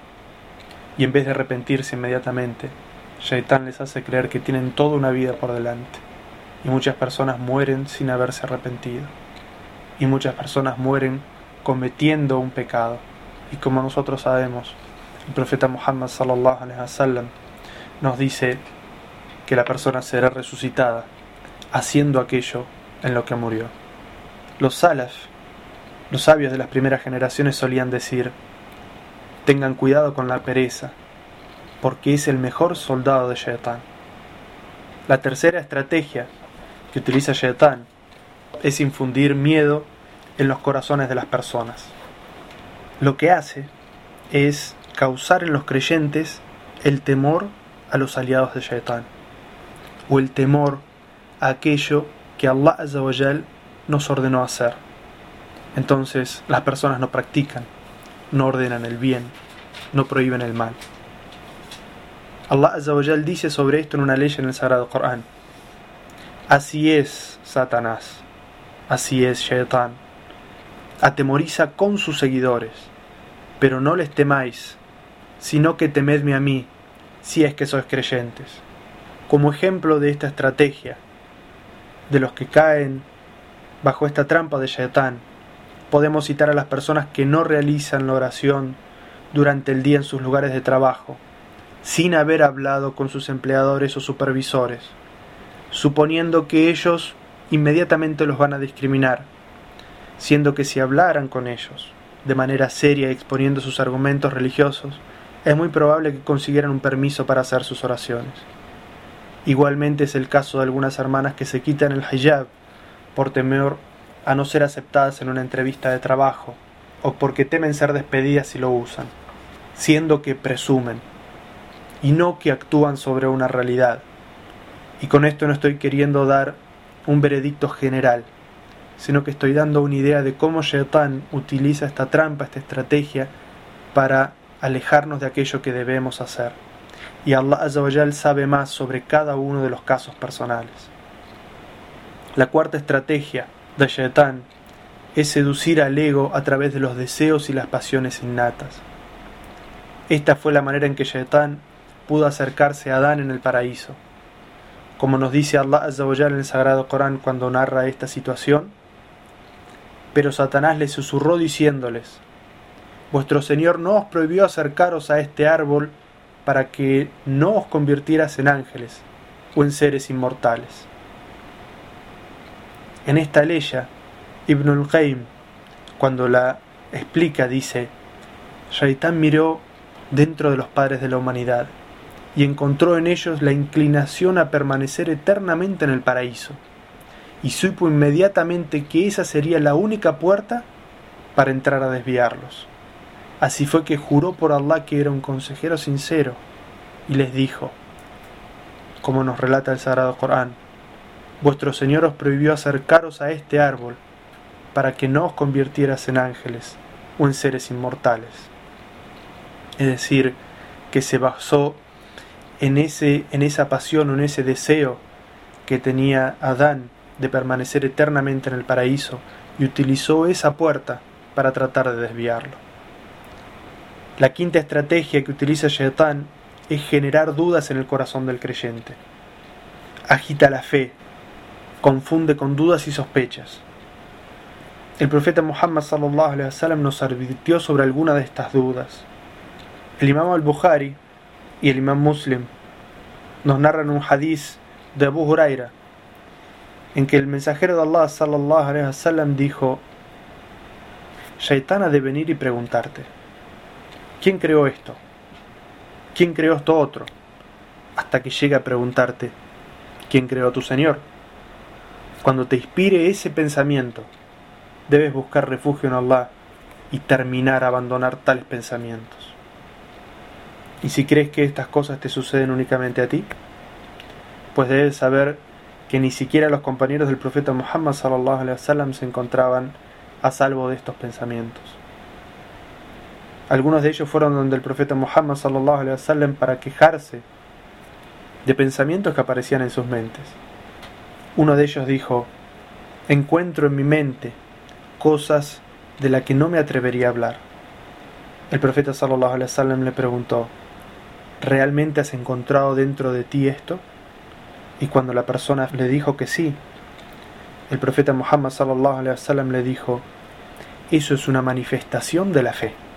y en vez de arrepentirse inmediatamente, Shaitán les hace creer que tienen toda una vida por delante. Y muchas personas mueren sin haberse arrepentido. Y muchas personas mueren cometiendo un pecado. Y como nosotros sabemos, el profeta Muhammad sallallahu alaihi wasallam nos dice que la persona será resucitada haciendo aquello en lo que murió. Los salaf, los sabios de las primeras generaciones solían decir, tengan cuidado con la pereza, porque es el mejor soldado de Shaitan. La tercera estrategia que utiliza Shaitan es infundir miedo en los corazones de las personas. Lo que hace es causar en los creyentes el temor a los aliados de Shaitan o el temor aquello que Allah nos ordenó hacer. Entonces las personas no practican, no ordenan el bien, no prohíben el mal. Allah Azawajal dice sobre esto en una ley en el Sagrado Corán. Así es Satanás, así es Shaitan. Atemoriza con sus seguidores, pero no les temáis, sino que temedme a mí, si es que sois creyentes. Como ejemplo de esta estrategia, de los que caen bajo esta trampa de Shaitan, podemos citar a las personas que no realizan la oración durante el día en sus lugares de trabajo, sin haber hablado con sus empleadores o supervisores, suponiendo que ellos inmediatamente los van a discriminar, siendo que si hablaran con ellos de manera seria exponiendo sus argumentos religiosos, es muy probable que consiguieran un permiso para hacer sus oraciones. Igualmente es el caso de algunas hermanas que se quitan el hijab por temor a no ser aceptadas en una entrevista de trabajo o porque temen ser despedidas si lo usan, siendo que presumen y no que actúan sobre una realidad. Y con esto no estoy queriendo dar un veredicto general, sino que estoy dando una idea de cómo Shaitan utiliza esta trampa, esta estrategia, para alejarnos de aquello que debemos hacer. Y Allah Azawajal sabe más sobre cada uno de los casos personales. La cuarta estrategia de Shaitan es seducir al ego a través de los deseos y las pasiones innatas. Esta fue la manera en que Shaitan pudo acercarse a Adán en el paraíso. Como nos dice Allah Azawajal en el Sagrado Corán cuando narra esta situación, pero Satanás les susurró diciéndoles, Vuestro Señor no os prohibió acercaros a este árbol para que no os convirtieras en ángeles o en seres inmortales. En esta ley, Ibn al-Qayyim, cuando la explica, dice, Shaitán miró dentro de los padres de la humanidad y encontró en ellos la inclinación a permanecer eternamente en el paraíso, y supo inmediatamente que esa sería la única puerta para entrar a desviarlos. Así fue que juró por Allah que era un consejero sincero y les dijo, como nos relata el Sagrado Corán, Vuestro Señor os prohibió acercaros a este árbol para que no os convirtieras en ángeles o en seres inmortales. Es decir, que se basó en, ese, en esa pasión o en ese deseo que tenía Adán de permanecer eternamente en el paraíso y utilizó esa puerta para tratar de desviarlo. La quinta estrategia que utiliza Shaitán es generar dudas en el corazón del creyente. Agita la fe, confunde con dudas y sospechas. El profeta Muhammad sallallahu alaihi wasallam nos advirtió sobre alguna de estas dudas. El imam al-Bukhari y el imam Muslim nos narran un hadiz de Abu Huraira en que el mensajero de Allah sallallahu alaihi wasallam dijo: Shaitán ha de venir y preguntarte ¿Quién creó esto? ¿Quién creó esto otro? Hasta que llegue a preguntarte, ¿quién creó tu Señor? Cuando te inspire ese pensamiento, debes buscar refugio en Allah y terminar a abandonar tales pensamientos. Y si crees que estas cosas te suceden únicamente a ti, pues debes saber que ni siquiera los compañeros del profeta Muhammad sallallahu alaihi wasallam se encontraban a salvo de estos pensamientos. Algunos de ellos fueron donde el profeta Muhammad sallallahu alaihi wasallam para quejarse de pensamientos que aparecían en sus mentes. Uno de ellos dijo: "Encuentro en mi mente cosas de las que no me atrevería a hablar." El profeta sallallahu alaihi wasallam le preguntó: ¿Realmente has encontrado dentro de ti esto? Y cuando la persona le dijo que sí, el profeta Muhammad sallallahu alaihi wasallam le dijo: "Eso es una manifestación de la fe."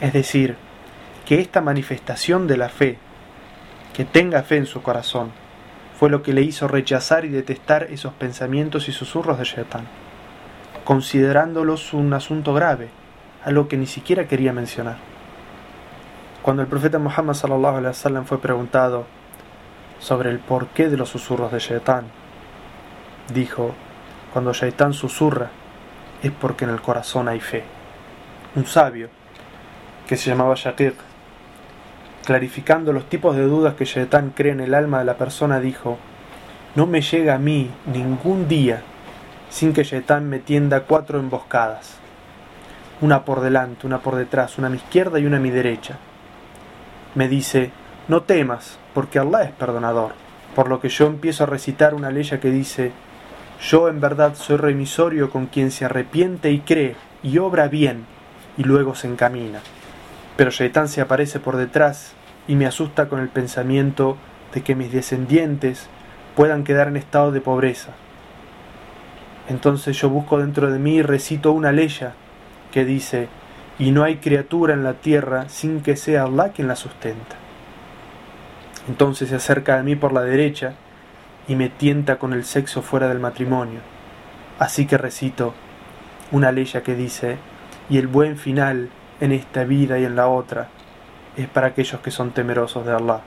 Es decir, que esta manifestación de la fe, que tenga fe en su corazón, fue lo que le hizo rechazar y detestar esos pensamientos y susurros de Shaitan, considerándolos un asunto grave, algo que ni siquiera quería mencionar. Cuando el profeta Muhammad sallallahu alaihi wasallam fue preguntado sobre el porqué de los susurros de Shaitán, dijo, cuando Shaitán susurra es porque en el corazón hay fe. Un sabio que se llamaba Shaqiq, clarificando los tipos de dudas que Shaitán cree en el alma de la persona, dijo, no me llega a mí ningún día sin que Shaitán me tienda cuatro emboscadas, una por delante, una por detrás, una a mi izquierda y una a mi derecha me dice, no temas, porque Allah es perdonador. Por lo que yo empiezo a recitar una ley que dice, yo en verdad soy remisorio con quien se arrepiente y cree y obra bien y luego se encamina. Pero Shaitán se aparece por detrás y me asusta con el pensamiento de que mis descendientes puedan quedar en estado de pobreza. Entonces yo busco dentro de mí y recito una ley que dice, y no hay criatura en la tierra sin que sea Allah quien la sustenta. Entonces se acerca a mí por la derecha y me tienta con el sexo fuera del matrimonio. Así que recito una ley que dice, y el buen final en esta vida y en la otra es para aquellos que son temerosos de Allah.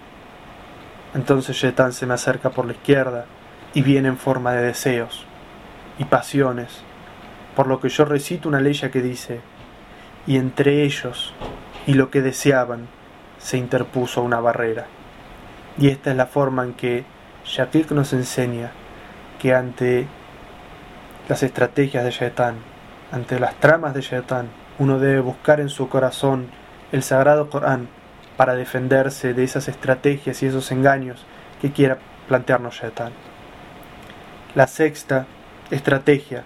Entonces Shaitan se me acerca por la izquierda y viene en forma de deseos y pasiones, por lo que yo recito una ley que dice, y entre ellos y lo que deseaban se interpuso una barrera. Y esta es la forma en que Shakik nos enseña que ante las estrategias de Shaitan, ante las tramas de Shaitan, uno debe buscar en su corazón el sagrado Corán para defenderse de esas estrategias y esos engaños que quiera plantearnos Shaitan. La sexta estrategia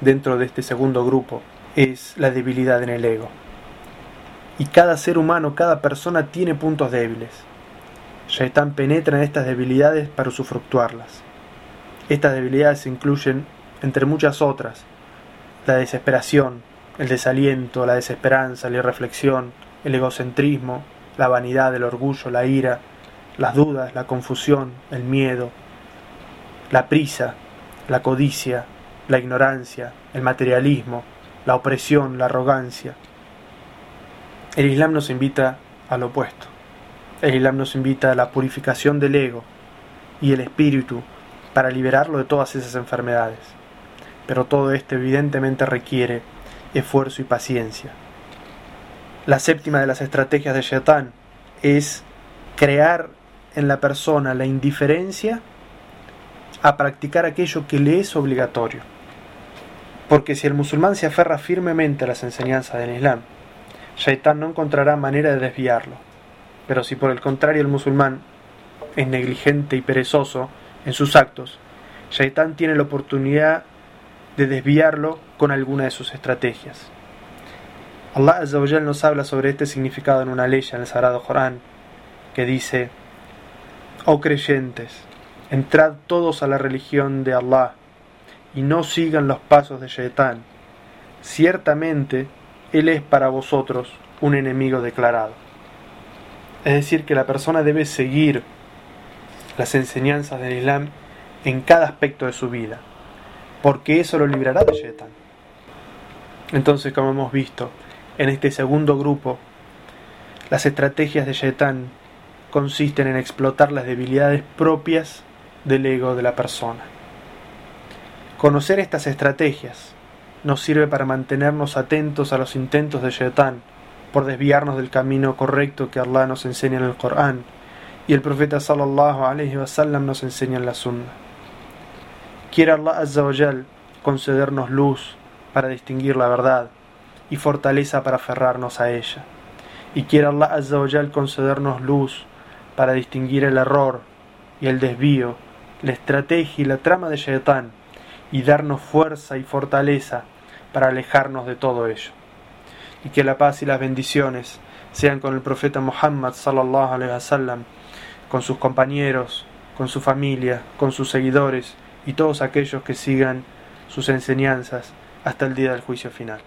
dentro de este segundo grupo es la debilidad en el ego. Y cada ser humano, cada persona tiene puntos débiles. Shaitan penetra en estas debilidades para usufructuarlas. Estas debilidades incluyen, entre muchas otras, la desesperación, el desaliento, la desesperanza, la irreflexión, el egocentrismo, la vanidad, el orgullo, la ira, las dudas, la confusión, el miedo, la prisa, la codicia, la ignorancia, el materialismo, la opresión, la arrogancia. El Islam nos invita al opuesto. El Islam nos invita a la purificación del ego y el espíritu para liberarlo de todas esas enfermedades. Pero todo esto evidentemente requiere esfuerzo y paciencia. La séptima de las estrategias de Shaitan es crear en la persona la indiferencia a practicar aquello que le es obligatorio. Porque si el musulmán se aferra firmemente a las enseñanzas del Islam, Shaitán no encontrará manera de desviarlo. Pero si por el contrario el musulmán es negligente y perezoso en sus actos, Shaitán tiene la oportunidad de desviarlo con alguna de sus estrategias. Allah Azzawajal nos habla sobre este significado en una ley en el Sagrado Corán que dice: Oh creyentes, entrad todos a la religión de Allah y no sigan los pasos de Shaitán. Ciertamente, él es para vosotros un enemigo declarado. Es decir, que la persona debe seguir las enseñanzas del Islam en cada aspecto de su vida, porque eso lo librará de Shaitán. Entonces, como hemos visto, en este segundo grupo, las estrategias de Shaitán consisten en explotar las debilidades propias del ego de la persona. Conocer estas estrategias nos sirve para mantenernos atentos a los intentos de Shaitán por desviarnos del camino correcto que Allah nos enseña en el Corán y el profeta sallallahu alaihi wasallam nos enseña en la Sunna. Quiere Allah azza concedernos luz para distinguir la verdad y fortaleza para aferrarnos a ella. Y quiere Allah azza concedernos luz para distinguir el error y el desvío, la estrategia y la trama de Shaitán y darnos fuerza y fortaleza para alejarnos de todo ello. Y que la paz y las bendiciones sean con el profeta Muhammad sallallahu alaihi wasallam, con sus compañeros, con su familia, con sus seguidores y todos aquellos que sigan sus enseñanzas hasta el día del juicio final.